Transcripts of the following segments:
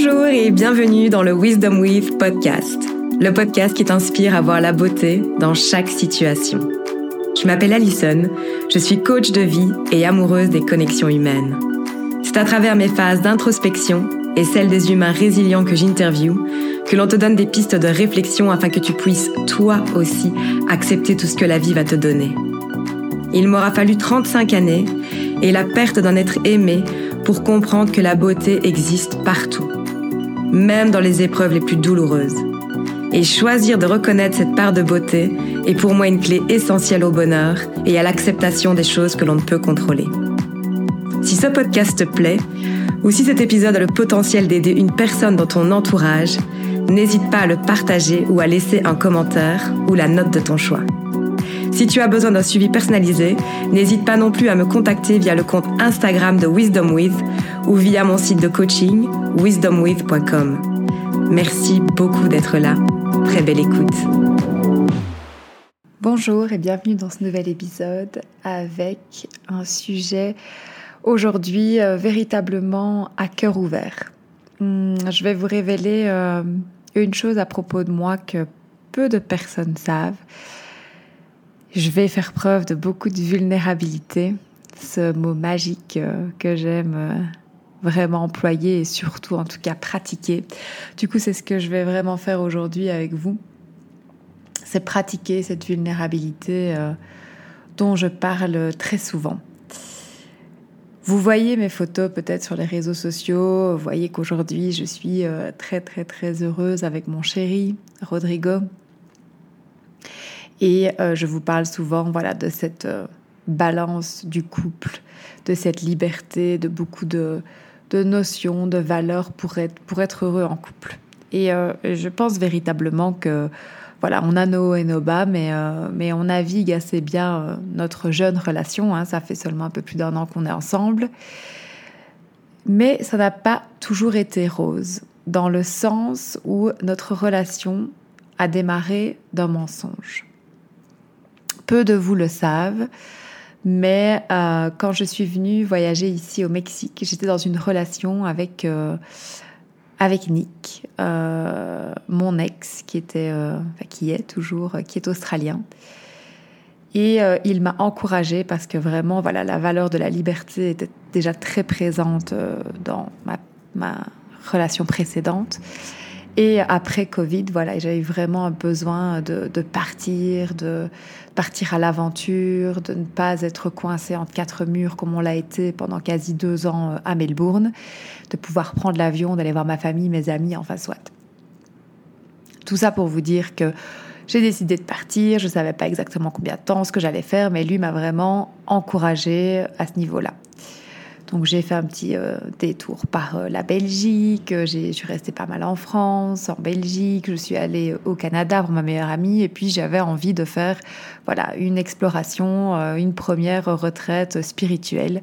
Bonjour et bienvenue dans le Wisdom With podcast, le podcast qui t'inspire à voir la beauté dans chaque situation. Je m'appelle Alison, je suis coach de vie et amoureuse des connexions humaines. C'est à travers mes phases d'introspection et celles des humains résilients que j'interviewe que l'on te donne des pistes de réflexion afin que tu puisses, toi aussi, accepter tout ce que la vie va te donner. Il m'aura fallu 35 années et la perte d'un être aimé pour comprendre que la beauté existe partout, même dans les épreuves les plus douloureuses. Et choisir de reconnaître cette part de beauté est pour moi une clé essentielle au bonheur et à l'acceptation des choses que l'on ne peut contrôler. Si ce podcast te plaît, ou si cet épisode a le potentiel d'aider une personne dans ton entourage, n'hésite pas à le partager ou à laisser un commentaire ou la note de ton choix. Si tu as besoin d'un suivi personnalisé, n'hésite pas non plus à me contacter via le compte Instagram de Wisdom With ou via mon site de coaching wisdomwith.com. Merci beaucoup d'être là. Très belle écoute. Bonjour et bienvenue dans ce nouvel épisode avec un sujet aujourd'hui euh, véritablement à cœur ouvert. Hum, je vais vous révéler euh, une chose à propos de moi que peu de personnes savent. Je vais faire preuve de beaucoup de vulnérabilité, ce mot magique euh, que j'aime euh, vraiment employer et surtout en tout cas pratiquer. Du coup, c'est ce que je vais vraiment faire aujourd'hui avec vous. C'est pratiquer cette vulnérabilité euh, dont je parle très souvent. Vous voyez mes photos peut-être sur les réseaux sociaux, vous voyez qu'aujourd'hui je suis très très très heureuse avec mon chéri Rodrigo, et euh, je vous parle souvent voilà, de cette euh, balance du couple, de cette liberté, de beaucoup de, notions, de valeurs pour être, heureux en couple. Et euh, je pense véritablement que voilà, on a nos hauts et nos bas, mais, mais on navigue assez bien notre jeune relation. Hein, ça fait seulement un peu plus d'un an qu'on est ensemble. Mais ça n'a pas toujours été rose, dans le sens où notre relation a démarré d'un mensonge peu de vous le savent, mais euh, quand je suis venue voyager ici au Mexique, j'étais dans une relation avec, euh, avec Nick, euh, mon ex, qui, était, qui est toujours, qui est australien. Et il m'a encouragée parce que vraiment, voilà, la valeur de la liberté était déjà très présente dans ma, ma relation précédente. Et après Covid, voilà, j'avais vraiment un besoin de, partir, de partir à l'aventure, de ne pas être coincé entre quatre murs comme on l'a été pendant quasi deux ans euh, à Melbourne, de pouvoir prendre l'avion, d'aller voir ma famille, mes amis, enfin soit. Tout ça pour vous dire que j'ai décidé de partir, je ne savais pas exactement combien de temps, ce que j'allais faire, mais lui m'a vraiment encouragée à ce niveau-là. Donc j'ai fait un petit euh, détour par euh, la Belgique, euh, je suis restée pas mal en France, en Belgique, je suis allée au Canada pour ma meilleure amie et puis j'avais envie de faire voilà une exploration, une première retraite spirituelle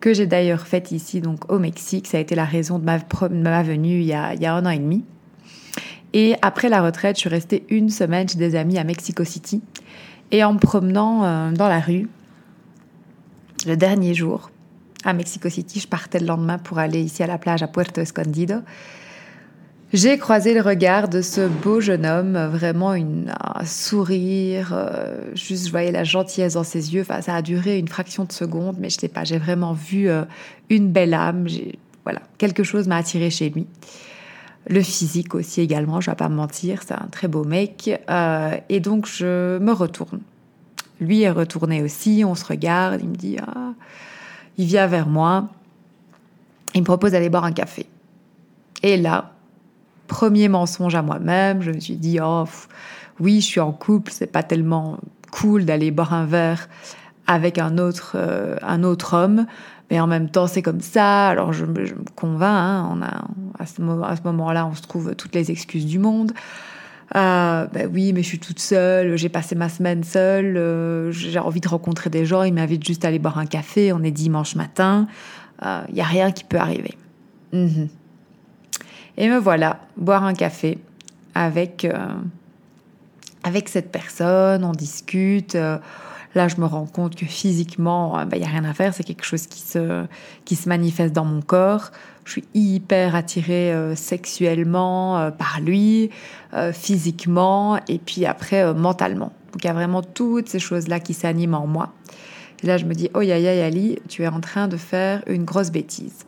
que j'ai d'ailleurs faite ici donc au Mexique. Ça a été la raison de ma, ma venue il y, a, il y a un an et demi. Et après la retraite, je suis restée une semaine chez des amis à Mexico City et en me promenant dans la rue le dernier jour, à Mexico City. Je partais le lendemain pour aller ici à la plage à Puerto Escondido. J'ai croisé le regard de ce beau jeune homme, vraiment un sourire, euh, juste je voyais la gentillesse dans ses yeux. Enfin, ça a duré une fraction de seconde, mais je sais pas, j'ai vraiment vu euh, une belle âme. Voilà, quelque chose m'a attiré chez lui. Le physique aussi également, je vais pas me mentir, c'est un très beau mec. Euh, et donc je me retourne. Lui est retourné aussi, on se regarde, il me dit ah il vient vers moi, il me propose d'aller boire un café. Et là, premier mensonge à moi-même, je me suis dit, oh, oui, je suis en couple, c'est pas tellement cool d'aller boire un verre avec un autre, euh, un autre homme, mais en même temps, c'est comme ça. Alors, je, me convainc, hein, on a, à ce, moment-là, on se trouve toutes les excuses du monde. Ah, ben oui, mais je suis toute seule, j'ai passé ma semaine seule, euh, j'ai envie de rencontrer des gens, ils m'invitent juste à aller boire un café, on est dimanche matin, il euh, n'y a rien qui peut arriver. Mhm. Et me voilà, boire un café avec, euh, avec cette personne, on discute. Là, je me rends compte que physiquement, il euh, n'y a rien à faire, c'est quelque chose qui se, qui se manifeste dans mon corps. Je suis hyper attirée euh, sexuellement euh, par lui, physiquement et puis après mentalement. Donc il y a vraiment toutes ces choses-là qui s'animent en moi. Et là, je me dis, oh ya ya Ali, tu es en train de faire une grosse bêtise.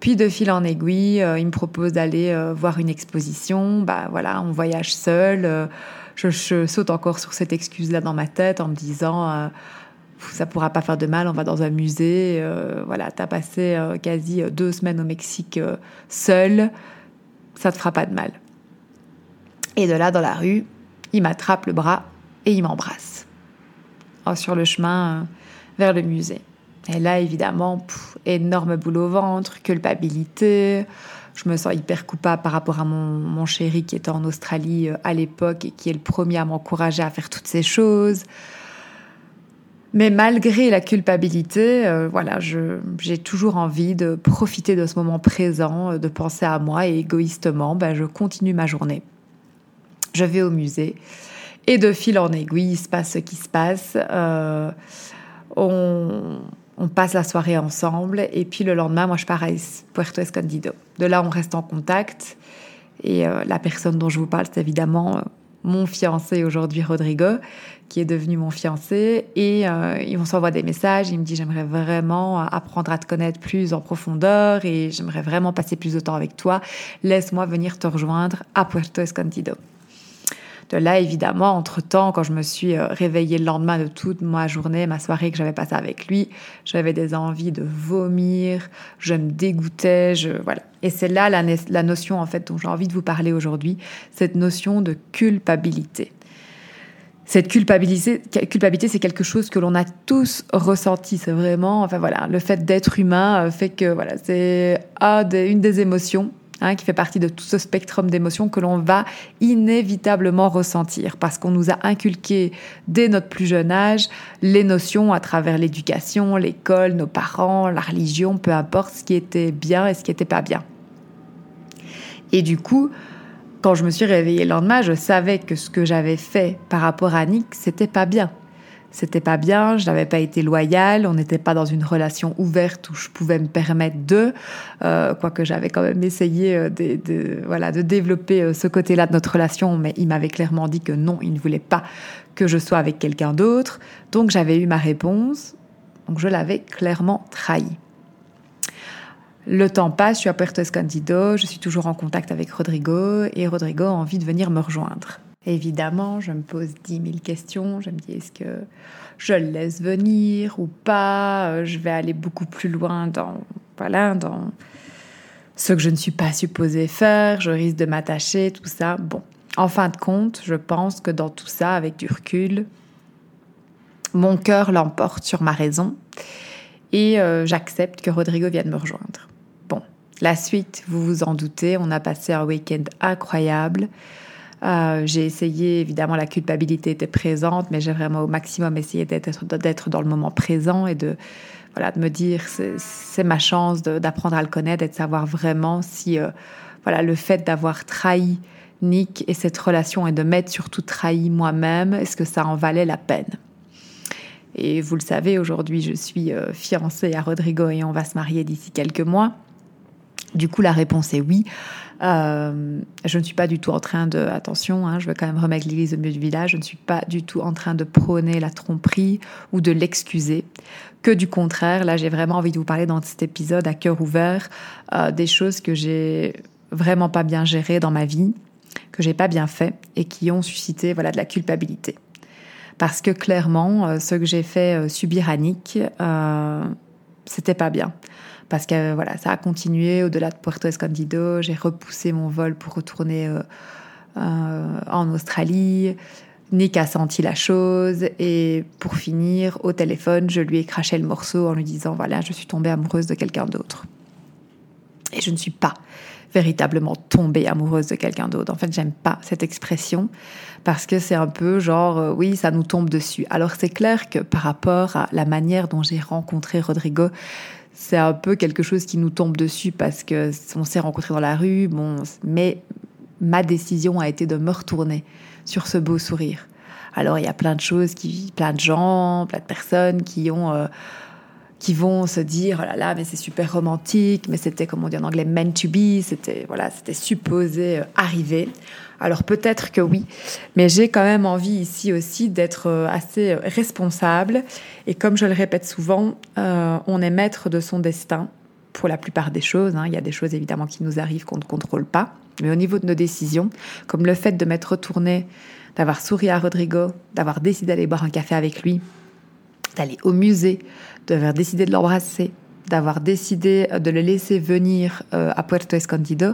Puis de fil en aiguille, il me propose d'aller voir une exposition. Bah voilà, on voyage seul je, saute encore sur cette excuse-là dans ma tête en me disant euh, ça pourra pas faire de mal, on va dans un musée. Euh, voilà, tu as passé euh, quasi deux semaines au Mexique seul, ça te fera pas de mal. Et de là, dans la rue, il m'attrape le bras et il m'embrasse. Oh, sur le chemin vers le musée. Et là, évidemment, énorme boule au ventre, culpabilité je me sens hyper coupable par rapport à mon, chéri qui était en Australie euh, à l'époque et qui est le premier à m'encourager à faire toutes ces choses. Mais malgré la culpabilité, euh, voilà, j'ai toujours envie de profiter de ce moment présent, euh, de penser à moi et égoïstement, ben, je continue ma journée. Je vais au musée et de fil en aiguille, il se passe ce qui se passe. on, on passe la soirée ensemble et puis le lendemain, moi je pars à Puerto Escondido. De là, on reste en contact et euh, la personne dont je vous parle, c'est évidemment euh, mon fiancé aujourd'hui, Rodrigo, qui est devenu mon fiancé et euh, on s'envoie des messages. Il me dit j'aimerais vraiment apprendre à te connaître plus en profondeur et j'aimerais vraiment passer plus de temps avec toi. Laisse-moi venir te rejoindre à Puerto Escondido. De là, évidemment, entre-temps, quand je me suis euh, réveillée le lendemain de toute ma journée, ma soirée que j'avais passée avec lui, j'avais des envies de vomir, je me dégoûtais, je, voilà. Et c'est là la, la notion, en fait, dont j'ai envie de vous parler aujourd'hui, cette notion de culpabilité cette culpabilité, culpabilité c'est quelque chose que l'on a tous ressenti. C'est vraiment, enfin voilà, le fait d'être humain euh, fait que voilà, c'est une des émotions Hein, qui fait partie de tout ce spectrum d'émotions que l'on va inévitablement ressentir parce qu'on nous a inculqué dès notre plus jeune âge les notions à travers l'éducation, l'école, nos parents, la religion, peu importe ce qui était bien et ce qui n'était pas bien. Et du coup, quand je me suis réveillée le lendemain, je savais que ce que j'avais fait par rapport à Nick, c'était pas bien c'était pas bien, je n'avais pas été loyale, on n'était pas dans une relation ouverte où je pouvais me permettre de, euh, quoique j'avais quand même essayé euh, de, voilà, de développer euh, ce côté-là de notre relation, mais il m'avait clairement dit que non, il ne voulait pas que je sois avec quelqu'un d'autre. Donc j'avais eu ma réponse, donc je l'avais clairement trahi. Le temps passe, je suis à Puerto Escondido, je suis toujours en contact avec Rodrigo et Rodrigo a envie de venir me rejoindre. Évidemment, je me pose dix mille questions. Je me dis, est-ce que je le laisse venir ou pas? Euh, Je vais aller beaucoup plus loin dans, voilà, dans ce que je ne suis pas supposée faire. Je risque de m'attacher, tout ça. Bon, en fin de compte, je pense que dans tout ça, avec du recul, mon cœur l'emporte sur ma raison et euh, j'accepte que Rodrigo vienne me rejoindre. Bon, la suite, vous vous en doutez, on a passé un week-end incroyable. Euh, j'ai essayé, évidemment, la culpabilité était présente, mais j'ai vraiment au maximum essayé d'être, dans le moment présent et de, voilà, de me dire c'est, ma chance d'apprendre à le connaître et de savoir vraiment si euh, voilà, le fait d'avoir trahi Nick et cette relation et de m'être surtout trahi moi-même, est-ce que ça en valait la peine? Et vous le savez, aujourd'hui, je suis euh, fiancée à Rodrigo et on va se marier d'ici quelques mois. Du coup, la réponse est oui. Euh, je ne suis pas du tout en train de, attention, hein, je veux quand même remettre l'église au milieu du village, je ne suis pas du tout en train de prôner la tromperie ou de l'excuser. Que du contraire, là j'ai vraiment envie de vous parler dans cet épisode à cœur ouvert euh, des choses que j'ai vraiment pas bien gérées dans ma vie, que j'ai pas bien fait et qui ont suscité voilà de la culpabilité. Parce que clairement, euh, ce que j'ai fait subir à Nick, c'était pas bien parce que voilà, ça a continué au-delà de Puerto Escondido. J'ai repoussé mon vol pour retourner euh, euh, en Australie. Nick a senti la chose et pour finir, au téléphone, je lui ai craché le morceau en lui disant voilà, je suis tombée amoureuse de quelqu'un d'autre. Et je ne suis pas véritablement tombée amoureuse de quelqu'un d'autre. En fait, j'aime pas cette expression parce que c'est un peu genre euh, oui, ça nous tombe dessus. Alors c'est clair que par rapport à la manière dont j'ai rencontré Rodrigo, c'est un peu quelque chose qui nous tombe dessus parce que on s'est rencontrés dans la rue, bon, mais ma décision a été de me retourner sur ce beau sourire. Alors il y a plein de choses, qui, plein de gens, plein de personnes qui ont... Euh, qui vont se dire oh là là mais c'est super romantique mais c'était comme on dit en anglais meant to be c'était voilà c'était supposé euh, arriver alors peut-être que oui mais j'ai quand même envie ici aussi d'être euh, assez responsable et comme je le répète souvent on est maître de son destin pour la plupart des choses. Hein. Il y a des choses évidemment qui nous arrivent qu'on ne contrôle pas. Mais au niveau de nos décisions, comme le fait de m'être retourné, d'avoir souri à Rodrigo, d'avoir décidé d'aller boire un café avec lui, d'aller au musée, d'avoir décidé de l'embrasser, d'avoir décidé de le laisser venir euh, à Puerto Escondido,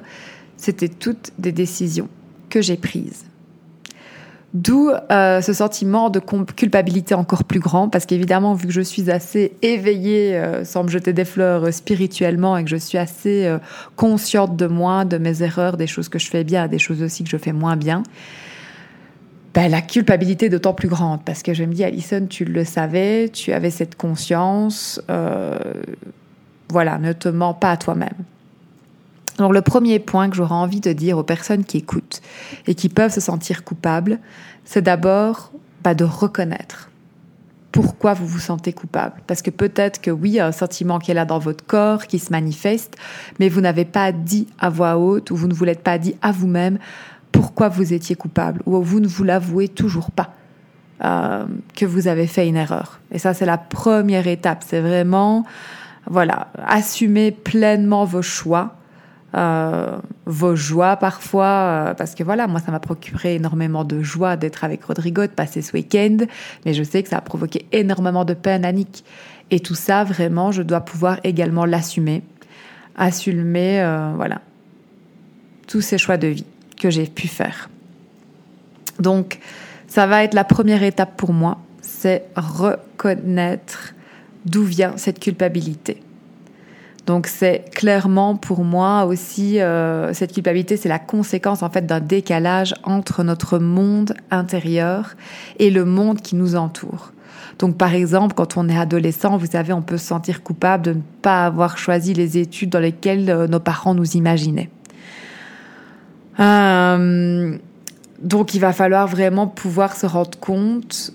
c'était toutes des décisions que j'ai prises. D'où euh, ce sentiment de culpabilité encore plus grand, parce qu'évidemment, vu que je suis assez éveillée, euh, sans me jeter des fleurs euh, spirituellement, et que je suis assez consciente de moi, de mes erreurs, des choses que je fais bien, des choses aussi que je fais moins bien, ben, la culpabilité est d'autant plus grande, parce que je me dis, Alison, tu le savais, tu avais cette conscience, voilà, ne te mens pas à toi-même. Donc le premier point que j'aurais envie de dire aux personnes qui écoutent et qui peuvent se sentir coupables, c'est d'abord bah, de reconnaître pourquoi vous vous sentez coupable. Parce que peut-être que oui, il y a un sentiment qui est là dans votre corps, qui se manifeste, mais vous n'avez pas dit à voix haute ou vous ne vous l'êtes pas dit à vous-même pourquoi vous étiez coupable ou vous ne vous l'avouez toujours pas. Euh, que vous avez fait une erreur. Et ça, c'est la première étape. C'est vraiment, voilà, assumer pleinement vos choix, euh, vos joies parfois, euh, parce que voilà, moi ça m'a procuré énormément de joie d'être avec Rodrigo, de passer ce week-end, mais je sais que ça a provoqué énormément de peine à Nick. Et tout ça, vraiment, je dois pouvoir également l'assumer, assumer, euh, voilà, tous ces choix de vie que j'ai pu faire. Donc, ça va être la première étape pour moi, c'est reconnaître d'où vient cette culpabilité. Donc c'est clairement pour moi aussi euh, cette culpabilité, c'est la conséquence en fait d'un décalage entre notre monde intérieur et le monde qui nous entoure. Donc par exemple, quand on est adolescent, vous savez, on peut se sentir coupable de ne pas avoir choisi les études dans lesquelles euh, nos parents nous imaginaient. Euh, donc il va falloir vraiment pouvoir se rendre compte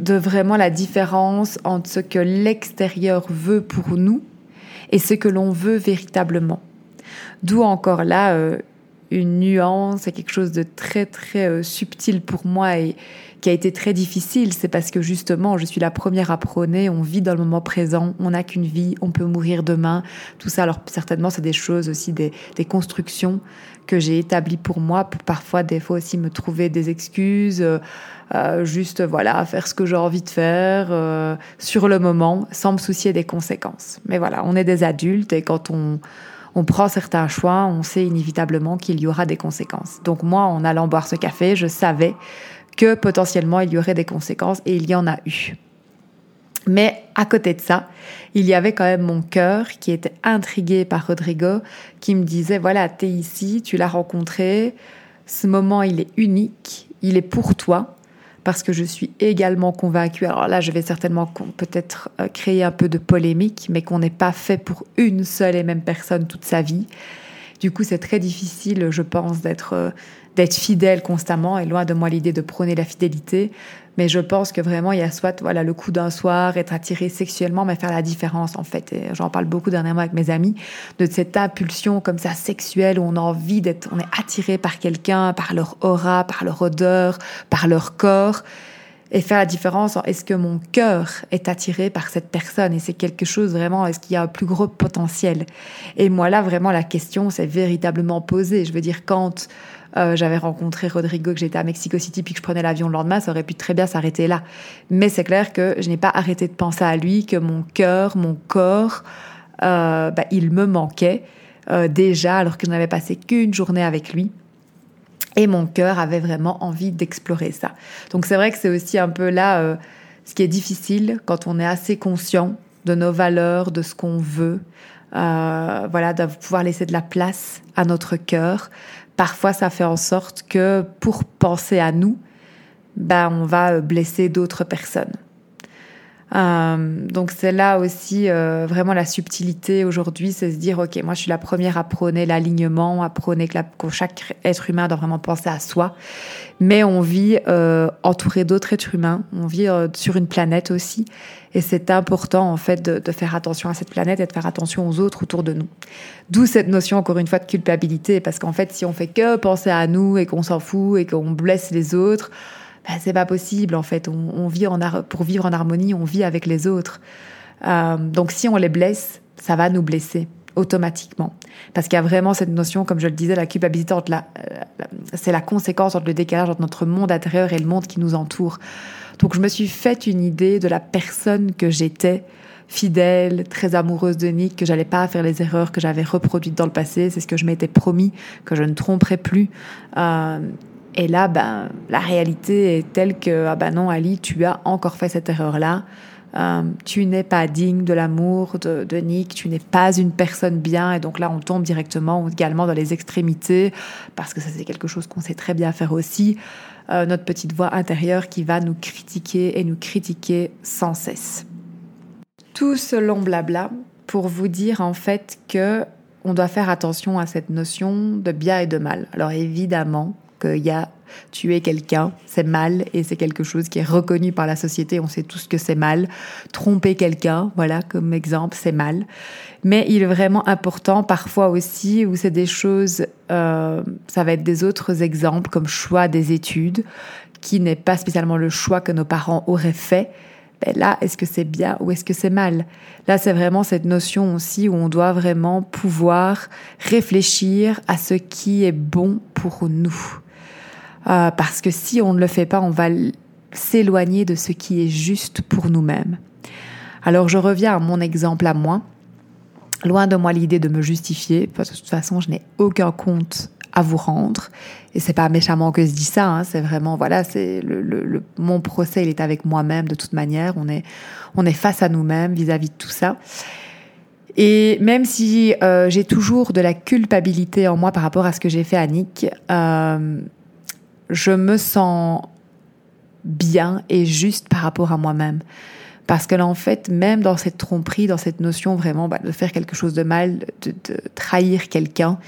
de vraiment la différence entre ce que l'extérieur veut pour nous et ce que l'on veut véritablement. D'où encore là euh, une nuance et quelque chose de très très euh, subtil pour moi et qui a été très difficile, c'est parce que justement, je suis la première à prôner, on vit dans le moment présent, on n'a qu'une vie, on peut mourir demain, tout ça. Alors certainement, c'est des choses aussi, des, des constructions que j'ai établies pour moi, pour parfois des fois aussi me trouver des excuses, euh, euh juste voilà, faire ce que j'ai envie de faire euh, sur le moment, sans me soucier des conséquences. Mais voilà, on est des adultes et quand on on prend certains choix, on sait inévitablement qu'il y aura des conséquences. Donc moi, en allant boire ce café, je savais que potentiellement il y aurait des conséquences et il y en a eu. Mais à côté de ça, il y avait quand même mon cœur qui était intrigué par Rodrigo, qui me disait, voilà, tu es ici, tu l'as rencontré, ce moment il est unique, il est pour toi, parce que je suis également convaincue, alors là je vais certainement peut-être euh, créer un peu de polémique, mais qu'on n'est pas fait pour une seule et même personne toute sa vie. Du coup c'est très difficile, je pense, d'être euh, d'être fidèle constamment et loin de moi l'idée de prôner la fidélité. Mais je pense que vraiment, il y a soit voilà, le coup d'un soir, être attiré sexuellement, mais faire la différence en fait. Et j'en parle beaucoup dernièrement avec mes amis, de cette impulsion comme ça sexuelle où on a envie d'être, on est attiré par quelqu'un, par leur aura, par leur odeur, par leur corps et faire la différence en est-ce que mon cœur est attiré par cette personne? Et c'est quelque chose vraiment, est-ce qu'il y a un plus gros potentiel? Et moi là, vraiment, la question s'est véritablement posée. Je veux dire, quand euh, j'avais rencontré Rodrigo, que j'étais à Mexico City, puis que je prenais l'avion le lendemain, ça aurait pu très bien s'arrêter là. Mais c'est clair que je n'ai pas arrêté de penser à lui, que mon cœur, mon corps, euh, bah, il me manquait euh, déjà, alors que je n'avais passé qu'une journée avec lui. Et mon cœur avait vraiment envie d'explorer ça. Donc c'est vrai que c'est aussi un peu là ce qui est difficile quand on est assez conscient de nos valeurs, de ce qu'on veut, voilà, de pouvoir laisser de la place à notre cœur. Parfois, ça fait en sorte que pour penser à nous, ben, on va blesser d'autres personnes. Euh, donc c'est là aussi euh, vraiment la subtilité aujourd'hui, c'est se dire ok, moi je suis la première à prôner l'alignement, à prôner que, chaque être humain doit vraiment penser à soi, mais on vit euh, entouré d'autres êtres humains, on vit sur une planète aussi, et c'est important en fait de, de, faire attention à cette planète et de faire attention aux autres autour de nous. D'où cette notion encore une fois de culpabilité, parce qu'en fait si on fait que penser à nous et qu'on s'en fout et qu'on blesse les autres ben, c'est pas possible en fait. On, vit en pour vivre en harmonie, on vit avec les autres. Euh, donc si on les blesse, ça va nous blesser automatiquement. Parce qu'il y a vraiment cette notion, comme je le disais, la culpabilité, euh, c'est la conséquence entre le décalage entre notre monde intérieur et le monde qui nous entoure. Donc je me suis fait une idée de la personne que j'étais, fidèle, très amoureuse de Nick, que j'allais pas faire les erreurs que j'avais reproduites dans le passé. C'est ce que je m'étais promis, que je ne tromperais plus. Euh, et là, ben, la réalité est telle que, ah ben non, Ali, tu as encore fait cette erreur-là. Euh, tu n'es pas digne de l'amour de, Nick, tu n'es pas une personne bien. Et donc là, on tombe directement également dans les extrémités, parce que ça, c'est quelque chose qu'on sait très bien faire aussi. Euh, notre petite voix intérieure qui va nous critiquer et nous critiquer sans cesse. Tout ce long blabla pour vous dire en fait que on doit faire attention à cette notion de bien et de mal. Alors évidemment, qu'il y a tuer quelqu'un, c'est mal et c'est quelque chose qui est reconnu par la société. On sait tous que c'est mal. Tromper quelqu'un, voilà, comme exemple, c'est mal. Mais il est vraiment important parfois aussi où c'est des choses, euh, ça va être des autres exemples comme choix des études, qui n'est pas spécialement le choix que nos parents auraient fait. Ben là, est-ce que c'est bien ou est-ce que c'est mal? Là, c'est vraiment cette notion aussi où on doit vraiment pouvoir réfléchir à ce qui est bon pour nous. Euh, parce que si on ne le fait pas, on va s'éloigner de ce qui est juste pour nous-mêmes. Alors je reviens à mon exemple à moi. Loin de moi l'idée de me justifier, parce que de toute façon, je n'ai aucun compte à vous rendre. Et c'est pas méchamment que je dis ça, hein, c'est vraiment, voilà, c'est le, mon procès, il est avec moi-même de toute manière. On est, on est face à nous-mêmes vis-à-vis de tout ça. Et même si euh, j'ai toujours de la culpabilité en moi par rapport à ce que j'ai fait à Nick, euh, je me sens bien et juste par rapport à moi-même. Parce que là, en fait, même dans cette tromperie, dans cette notion vraiment bah, de faire quelque chose de mal, de, trahir quelqu'un,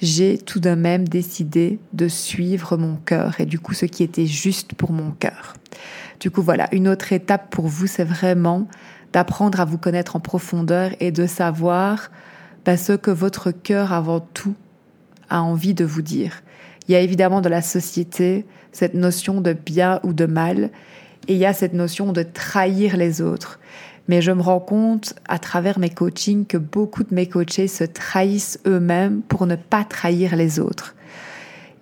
j'ai tout de même décidé de suivre mon cœur et du coup ce qui était juste pour mon cœur. Du coup, voilà, une autre étape pour vous, c'est vraiment d'apprendre à vous connaître en profondeur et de savoir bah, ce que votre cœur avant tout a envie de vous dire. Il y a évidemment dans la société cette notion de bien ou de mal, et il y a cette notion de trahir les autres. Mais je me rends compte à travers mes coachings que beaucoup de mes coachés se trahissent eux-mêmes pour ne pas trahir les autres.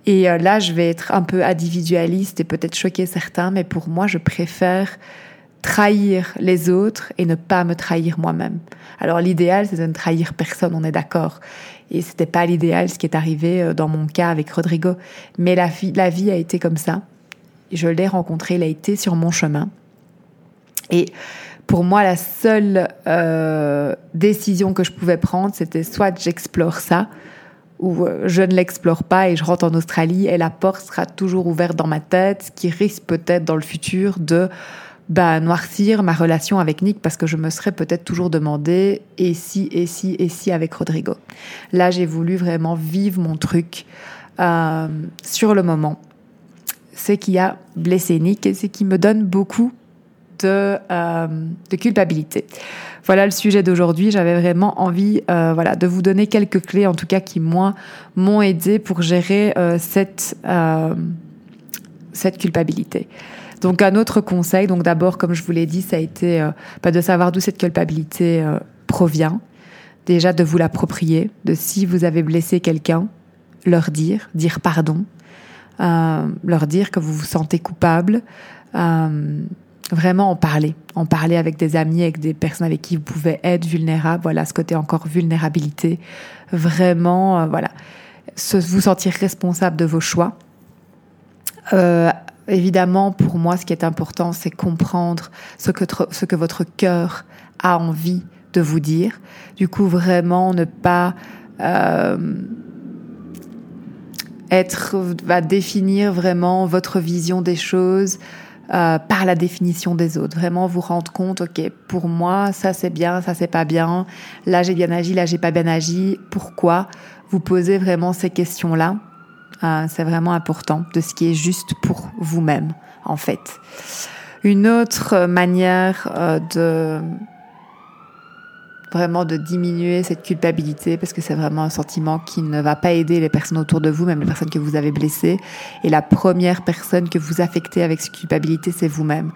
Et euh, là, je vais être un peu individualiste et peut-être choquer certains, mais pour moi, je préfère trahir les autres et ne pas me trahir moi-même. Alors l'idéal, c'est de ne trahir personne, on est d'accord. Et c'était pas l'idéal, ce qui est arrivé euh, dans mon cas avec Rodrigo. Mais la vie, la vie a été comme ça. Je l'ai rencontré, il a été sur mon chemin. Et pour moi, la seule euh, décision que je pouvais prendre, c'était soit j'explore ça, ou euh, je ne l'explore pas et je rentre en Australie et la porte sera toujours ouverte dans ma tête, ce qui risque peut-être dans le futur de bah, noircir ma relation avec Nick parce que je me serais peut-être toujours demandé et si, et si, et si avec Rodrigo. Là, j'ai voulu vraiment vivre mon truc euh, sur le moment. Ce qui a blessé Nick et ce qui me donne beaucoup de, euh, de culpabilité. Voilà le sujet d'aujourd'hui. J'avais vraiment envie euh, voilà, de vous donner quelques clés, en tout cas qui, moi, m'ont aidé pour gérer euh, cette, euh, cette culpabilité. Donc un autre conseil, donc d'abord, comme je vous l'ai dit, ça a été euh, bah, de savoir d'où cette culpabilité euh, provient. Déjà de vous l'approprier, de si vous avez blessé quelqu'un, leur dire, dire pardon, euh, leur dire que vous vous sentez coupable, vraiment en parler, en parler avec des amis, avec des personnes avec qui vous pouvez être vulnérable. Voilà, ce côté encore vulnérabilité, vraiment, voilà, vous sentir responsable de vos choix. Euh, Évidemment, pour moi, ce qui est important, c'est comprendre ce que, votre cœur a envie de vous dire. Du coup, vraiment ne pas euh, être, va définir vraiment votre vision des choses euh, par la définition des autres. Vraiment vous rendre compte, ok, pour moi, ça c'est bien, ça c'est pas bien, là j'ai bien agi, là j'ai pas bien agi, pourquoi Vous posez vraiment ces questions-là? Euh, c'est vraiment important de ce qui est juste pour vous-même, en fait. Une autre manière euh, de vraiment de diminuer cette culpabilité parce que c'est vraiment un sentiment qui ne va pas aider les personnes autour de vous, même les personnes que vous avez blessées. Et la première personne que vous affectez avec cette culpabilité, c'est vous-même.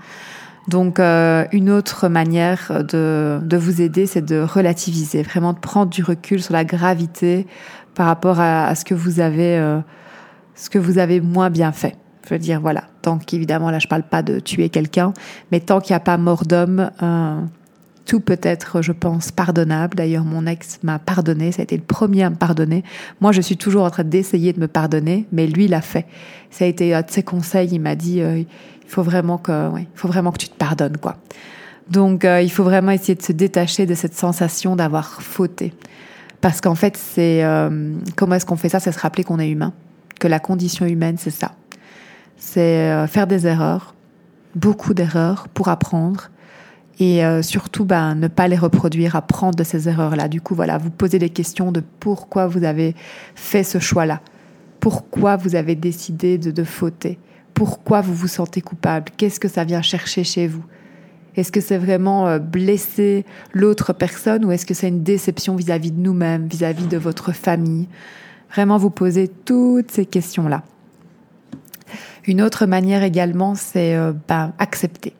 Donc euh, une autre manière de, de vous aider, c'est de relativiser, vraiment de prendre du recul sur la gravité par rapport à, ce que vous avez, euh, ce que vous avez moins bien fait. Je veux dire, voilà, tant qu'évidemment, là je parle pas de tuer quelqu'un, mais tant qu'il n'y a pas mort d'homme, euh, tout peut être, je pense, pardonnable. D'ailleurs, mon ex m'a pardonné, ça a été le premier à me pardonner. Moi, je suis toujours en train d'essayer de me pardonner, mais lui l'a fait. Ça a été un de ses conseils, il m'a dit, euh, il faut vraiment que, ouais, il faut vraiment que tu te pardonnes, quoi. Donc, euh, il faut vraiment essayer de se détacher de cette sensation d'avoir fauté. Parce qu'en fait, c'est euh, comment est-ce qu'on fait ça? C'est se rappeler qu'on est humain, que la condition humaine, c'est ça. C'est faire des erreurs, beaucoup d'erreurs pour apprendre et euh, surtout ben, ne pas les reproduire, apprendre de ces erreurs-là. Du coup, voilà, vous posez des questions de pourquoi vous avez fait ce choix-là, pourquoi vous avez décidé de, de fauter, pourquoi vous vous sentez coupable, qu'est-ce que ça vient chercher chez vous? Est-ce que c'est vraiment euh, blesser l'autre personne ou est-ce que c'est une déception vis-à-vis de nous-mêmes, vis-à-vis de votre famille? Vraiment vous poser toutes ces questions-là. Une autre manière également, c'est euh, ben, accepter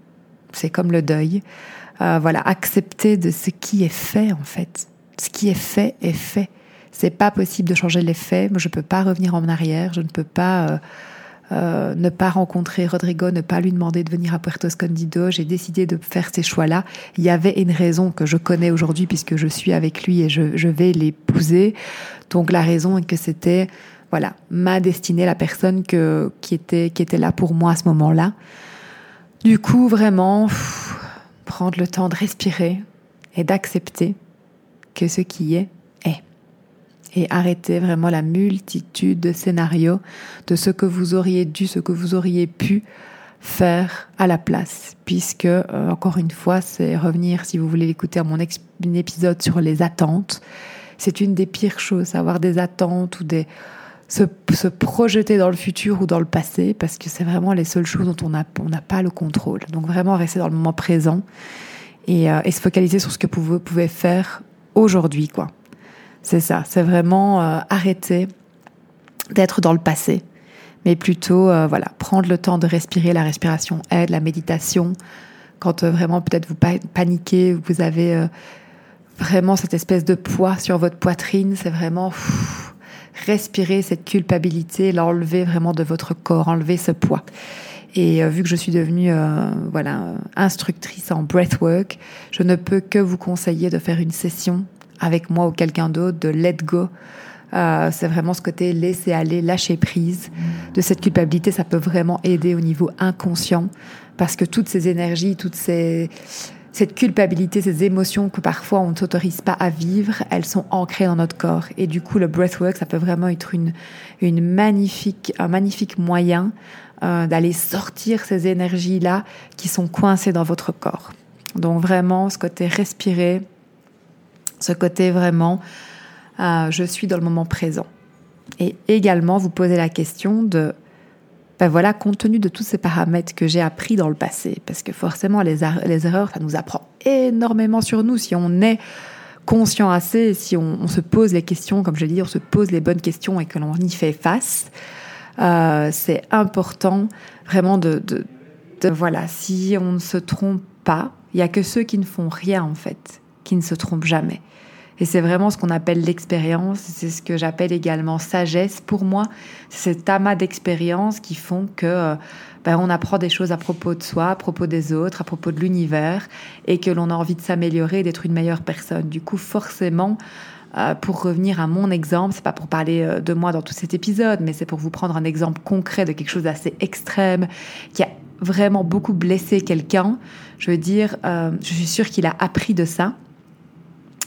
c'est comme le deuil. Euh, voilà, accepter de ce qui est fait en fait. Ce qui est fait est fait. C'est pas possible de changer les faits. Moi, je peux pas revenir en arrière. Je ne peux pas euh, euh, ne pas rencontrer Rodrigo, ne pas lui demander de venir à Puerto Escondido. J'ai décidé de faire ces choix-là. Il y avait une raison que je connais aujourd'hui puisque je suis avec lui et je, je vais l'épouser. Donc la raison est que c'était voilà ma destinée, la personne que, qui était qui était là pour moi à ce moment-là. Du coup, vraiment, prendre le temps de respirer et d'accepter que ce qui est est. Et arrêter vraiment la multitude de scénarios de ce que vous auriez dû, ce que vous auriez pu faire à la place. Puisque, euh, encore une fois, c'est revenir, si vous voulez l'écouter à mon épisode sur les attentes. C'est une des pires choses, avoir des attentes ou des, se, se, projeter dans le futur ou dans le passé, parce que c'est vraiment les seules choses dont on n'a on pas le contrôle. Donc vraiment rester dans le moment présent et, euh, et se focaliser sur ce que vous pouvez faire aujourd'hui, quoi. C'est ça, c'est vraiment euh, arrêter d'être dans le passé, mais plutôt euh, voilà prendre le temps de respirer. La respiration aide, la méditation. Quand vraiment peut-être vous paniquez, vous avez vraiment cette espèce de poids sur votre poitrine, c'est vraiment respirer cette culpabilité, l'enlever vraiment de votre corps, enlever ce poids. Et euh, vu que je suis devenue euh, voilà instructrice en breathwork, je ne peux que vous conseiller de faire une session avec moi ou quelqu'un d'autre de let go. Euh, c'est vraiment ce côté laisser aller, lâcher prise de cette culpabilité. Ça peut vraiment aider au niveau inconscient parce que toutes ces énergies, toutes ces cette culpabilité, ces émotions que parfois on ne s'autorise pas à vivre, elles sont ancrées dans notre corps. Et du coup, le breathwork, ça peut vraiment être une, magnifique, un magnifique moyen euh, d'aller sortir ces énergies-là qui sont coincées dans votre corps. Donc vraiment, ce côté respirer, ce côté vraiment, euh, je suis dans le moment présent. Et également, vous posez la question de ben voilà, compte tenu de tous ces paramètres que j'ai appris dans le passé, parce que forcément les, erreurs, ça nous apprend énormément sur nous si on est conscient assez, si on, se pose les questions, comme je l'ai dit, on se pose les bonnes questions et que l'on y fait face. Euh, c'est important vraiment de, de, de, voilà, si on ne se trompe pas, il y a que ceux qui ne font rien en fait, qui ne se trompent jamais. Et c'est vraiment ce qu'on appelle l'expérience, c'est ce que j'appelle également sagesse. Pour moi, c'est cet amas d'expériences qui font que euh, ben, on apprend des choses à propos de soi, à propos des autres, à propos de l'univers, et que l'on a envie de s'améliorer, d'être une meilleure personne. Du coup, forcément, euh, pour revenir à mon exemple, c'est pas pour parler euh, de moi dans tout cet épisode, mais c'est pour vous prendre un exemple concret de quelque chose d'assez extrême qui a vraiment beaucoup blessé quelqu'un. Je veux dire, je suis sûre qu'il a appris de ça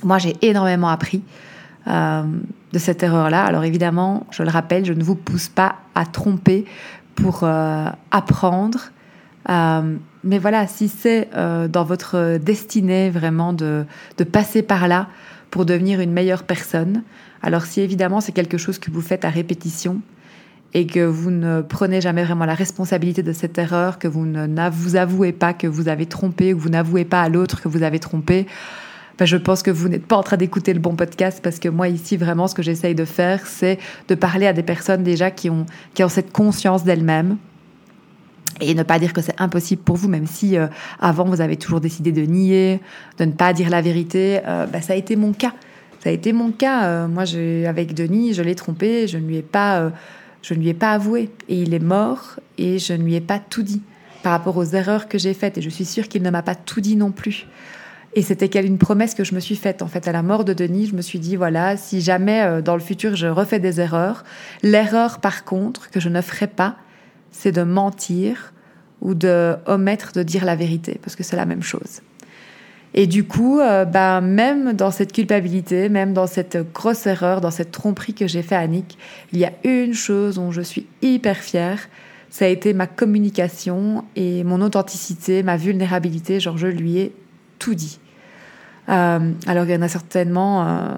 moi, j'ai énormément appris euh, de cette erreur-là. Alors évidemment, je le rappelle, je ne vous pousse pas à tromper pour euh, apprendre, Euh, mais voilà, si c'est dans votre destinée vraiment de, de passer par là pour devenir une meilleure personne, alors si évidemment c'est quelque chose que vous faites à répétition et que vous ne prenez jamais vraiment la responsabilité de cette erreur, que vous ne vous avouez pas que vous avez trompé, ou que vous n'avouez pas à l'autre que vous avez trompé, je pense que vous n'êtes pas en train d'écouter le bon podcast parce que moi ici vraiment ce que j'essaye de faire c'est de parler à des personnes déjà qui ont, qui ont cette conscience d'elles-mêmes et ne pas dire que c'est impossible pour vous, même si euh, avant vous avez toujours décidé de nier, de ne pas dire la vérité. Euh, bah, ça a été mon cas. Ça a été mon cas. Euh, moi, avec Denis, je l'ai trompé, je ne lui ai pas, je ne lui ai pas avoué, et il est mort, et je ne lui ai pas tout dit par rapport aux erreurs que j'ai faites, et je suis sûre qu'il ne m'a pas tout dit non plus. Et c'était une promesse que je me suis faite en fait à la mort de Denis. Je me suis dit voilà, si jamais dans le futur je refais des erreurs, l'erreur par contre que je ne ferai pas, c'est de mentir ou de omettre de dire la vérité, parce que c'est la même chose. Et du coup, euh, bah, même dans cette culpabilité, même dans cette grosse erreur, dans cette tromperie que j'ai fait à Nick, il y a une chose dont je suis hyper fière, ça a été ma communication et mon authenticité, ma vulnérabilité, genre je lui ai tout dit. Euh, alors il y en a certainement euh,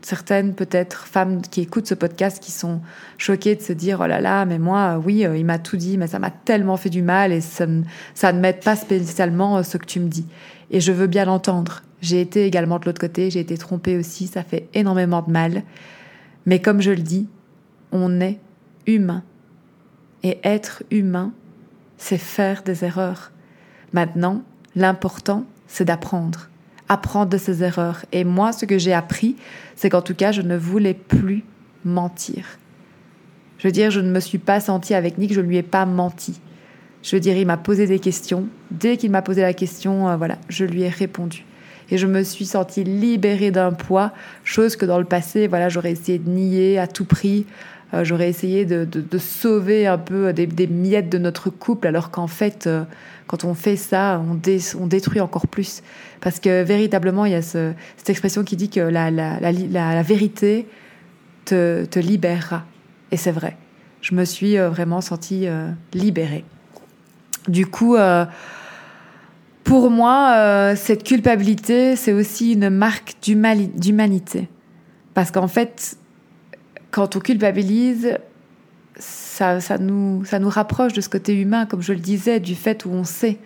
certaines peut-être femmes qui écoutent ce podcast qui sont choquées de se dire oh là là mais moi oui euh, il m'a tout dit mais ça m'a tellement fait du mal et ça, ça ne m'aide pas spécialement ce que tu me dis. Et je veux bien l'entendre. J'ai été également de l'autre côté j'ai été trompée aussi ça fait énormément de mal. Mais comme je le dis on est humain. Et être humain c'est faire des erreurs. Maintenant l'important c'est d'apprendre apprendre de ses erreurs. Et moi, ce que j'ai appris, c'est qu'en tout cas, je ne voulais plus mentir. Je veux dire, je ne me suis pas sentie avec Nick, je ne lui ai pas menti. Je veux dire, il m'a posé des questions. Dès qu'il m'a posé la question, euh, voilà, je lui ai répondu. Et je me suis sentie libérée d'un poids, chose que dans le passé, voilà, j'aurais essayé de nier à tout prix. Euh, j'aurais essayé de, sauver un peu des, miettes de notre couple, alors qu'en fait, euh, quand on fait ça, on, détruit encore plus. Parce que véritablement, il y a cette expression qui dit que la, vérité te, libérera. Et c'est vrai. Je me suis euh, vraiment sentie libérée. Du coup, pour moi, cette culpabilité, c'est aussi une marque d'humanité. Parce qu'en fait, quand on culpabilise, ça, ça, nous, ça nous rapproche de ce côté humain, comme je le disais, du fait où on sait,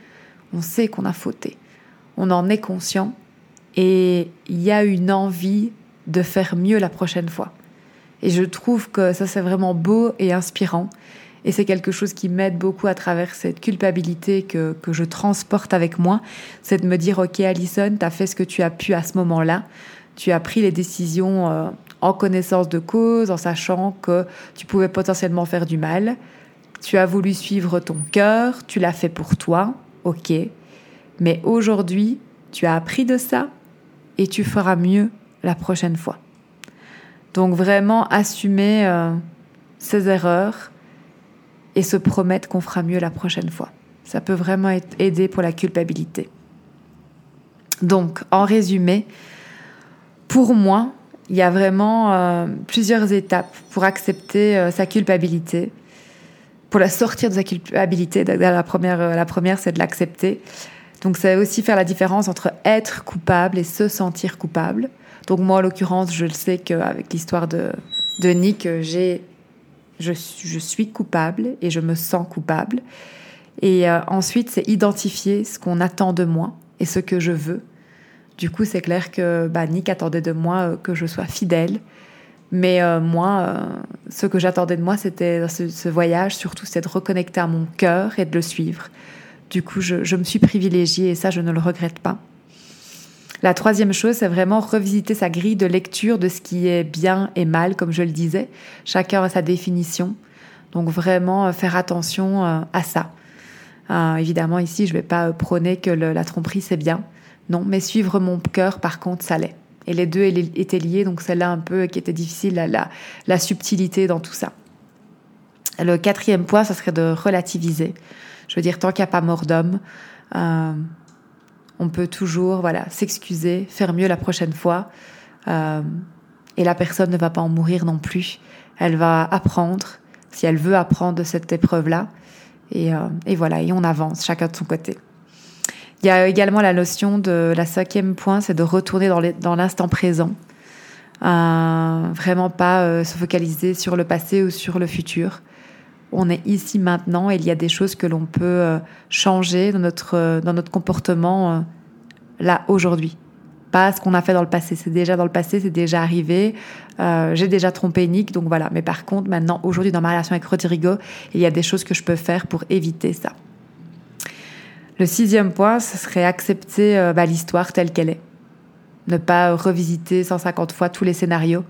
on sait qu'on a fauté. On en est conscient et il y a une envie de faire mieux la prochaine fois. Et je trouve que ça, c'est vraiment beau et inspirant. Et c'est quelque chose qui m'aide beaucoup à travers cette culpabilité que, que je transporte avec moi. C'est de me dire, OK, Alison, tu as fait ce que tu as pu à ce moment-là. Tu as pris les décisions euh, en connaissance de cause, en sachant que tu pouvais potentiellement faire du mal. Tu as voulu suivre ton cœur, tu l'as fait pour toi, ok. Mais aujourd'hui, tu as appris de ça et tu feras mieux la prochaine fois. Donc vraiment assumer euh, ses erreurs et se promettre qu'on fera mieux la prochaine fois. Ça peut vraiment aider pour la culpabilité. Donc, en résumé, pour moi, il y a vraiment euh, plusieurs étapes pour accepter euh, sa culpabilité, pour la sortir de sa culpabilité. La première, euh, la première c'est de l'accepter. Donc, c'est aussi faire la différence entre être coupable et se sentir coupable. Donc, moi, en l'occurrence, je le sais qu'avec l'histoire de, Nick, j'ai, je, je suis coupable et je me sens coupable. Et ensuite, c'est identifier ce qu'on attend de moi et ce que je veux du coup, c'est clair que bah, Nick attendait de moi euh, que je sois fidèle. Mais euh, moi, euh, ce que j'attendais de moi, c'était ce, voyage, surtout, c'est de reconnecter à mon cœur et de le suivre. Du coup, je, me suis privilégiée et ça, je ne le regrette pas. La troisième chose, c'est vraiment revisiter sa grille de lecture de ce qui est bien et mal, comme je le disais. Chacun a sa définition. Donc vraiment faire attention à ça. évidemment, ici, je ne vais pas prôner que la tromperie, c'est bien. Non, mais suivre mon cœur, par contre, ça l'est. Et les deux étaient liés, donc c'est là un peu qui était difficile, la, la, subtilité dans tout ça. Le quatrième point, ça serait de relativiser. Je veux dire, tant qu'il n'y a pas mort d'homme, euh, on peut toujours voilà s'excuser, faire mieux la prochaine fois. Euh, et la personne ne va pas en mourir non plus. Elle va apprendre, si elle veut apprendre de cette épreuve-là. Et, et voilà, et on avance, chacun de son côté. Il y a également la notion de la cinquième point, c'est de retourner dans l'instant présent. Euh, vraiment pas euh, se focaliser sur le passé ou sur le futur. On est ici maintenant et il y a des choses que l'on peut euh, changer dans notre, dans notre comportement là aujourd'hui. Pas ce qu'on a fait dans le passé, c'est déjà dans le passé, c'est déjà arrivé. J'ai déjà trompé Nick, donc voilà. Mais par contre, maintenant, aujourd'hui, dans ma relation avec Rodrigo, il y a des choses que je peux faire pour éviter ça. Le sixième point, ce serait accepter euh, bah, l'histoire telle qu'elle est. Ne pas revisiter 150 fois tous les scénarios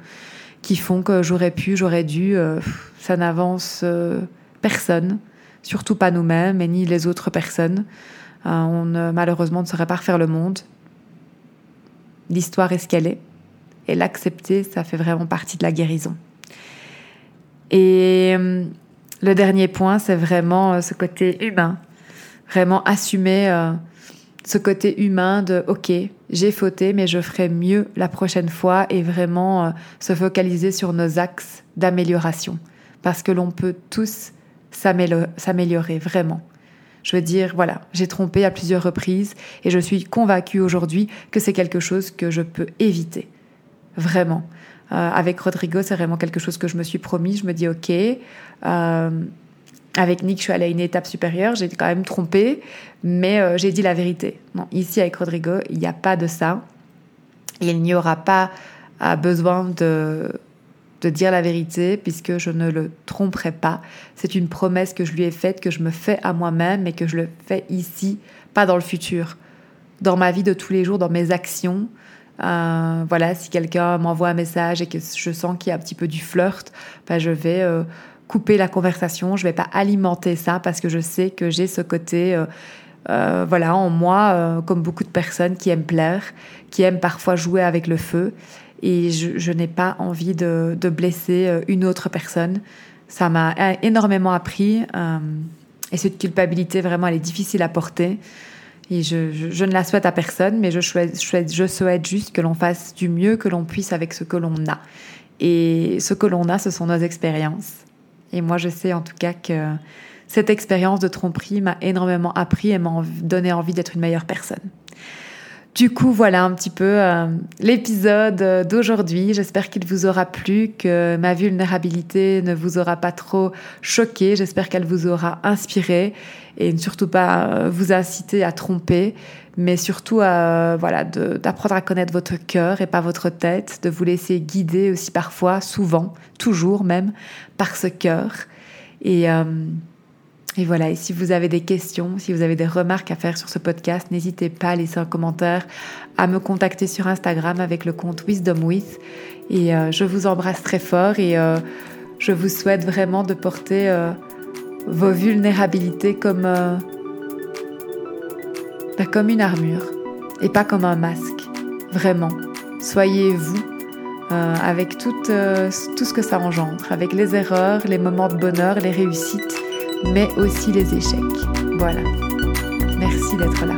qui font que j'aurais pu, j'aurais dû. Euh, ça n'avance euh, personne, surtout pas nous-mêmes et ni les autres personnes. on malheureusement ne saurait pas refaire le monde. L'histoire est ce qu'elle est. Et l'accepter, ça fait vraiment partie de la guérison. Et le dernier point, c'est vraiment ce côté humain vraiment assumer euh, ce côté humain de OK, j'ai fauté, mais je ferai mieux la prochaine fois et vraiment euh, se focaliser sur nos axes d'amélioration. Parce que l'on peut tous s'améliorer, vraiment. Je veux dire, voilà, j'ai trompé à plusieurs reprises et je suis convaincue aujourd'hui que c'est quelque chose que je peux éviter. Vraiment. Euh, avec Rodrigo, c'est vraiment quelque chose que je me suis promis. Je me dis, OK, avec Nick, je suis allée à une étape supérieure, j'ai quand même trompé, mais euh, j'ai dit la vérité. Ici, avec Rodrigo, il n'y a pas de ça. Il n'y aura pas euh, besoin de, de dire la vérité, puisque je ne le tromperai pas. C'est une promesse que je lui ai faite, que je me fais à moi-même, et que je le fais ici, pas dans le futur. Dans ma vie de tous les jours, dans mes actions, euh, voilà, si quelqu'un m'envoie un message et que je sens qu'il y a un petit peu du flirt, ben je vais couper la conversation, je vais pas alimenter ça parce que je sais que j'ai ce côté, euh, euh, voilà, en moi, euh, comme beaucoup de personnes qui aiment plaire, qui aiment parfois jouer avec le feu, et je, n'ai pas envie de, blesser une autre personne. Ça m'a énormément appris, et cette culpabilité vraiment, elle est difficile à porter. Et je, ne la souhaite à personne, mais je je souhaite juste que l'on fasse du mieux que l'on puisse avec ce que l'on a. Et ce que l'on a, ce sont nos expériences. Et moi, je sais en tout cas que cette expérience de tromperie m'a énormément appris et m'a donné envie d'être une meilleure personne. Du coup, voilà un petit peu euh, l'épisode d'aujourd'hui. J'espère qu'il vous aura plu, que ma vulnérabilité ne vous aura pas trop choqué. J'espère qu'elle vous aura inspiré et surtout pas euh, vous inciter à tromper, mais surtout à, voilà, d'apprendre à connaître votre cœur et pas votre tête, de vous laisser guider aussi parfois, souvent, toujours même, par ce cœur. Et, euh, et voilà, et si vous avez des questions, si vous avez des remarques à faire sur ce podcast, n'hésitez pas à laisser un commentaire, à me contacter sur Instagram avec le compte Wisdom With. Et euh, je vous embrasse très fort et euh, je vous souhaite vraiment de porter euh, vos vulnérabilités comme, bah, comme une armure et pas comme un masque. Vraiment. Soyez vous avec tout ce que ça engendre, avec les erreurs, les moments de bonheur, les réussites mais aussi les échecs. Voilà. Merci d'être là.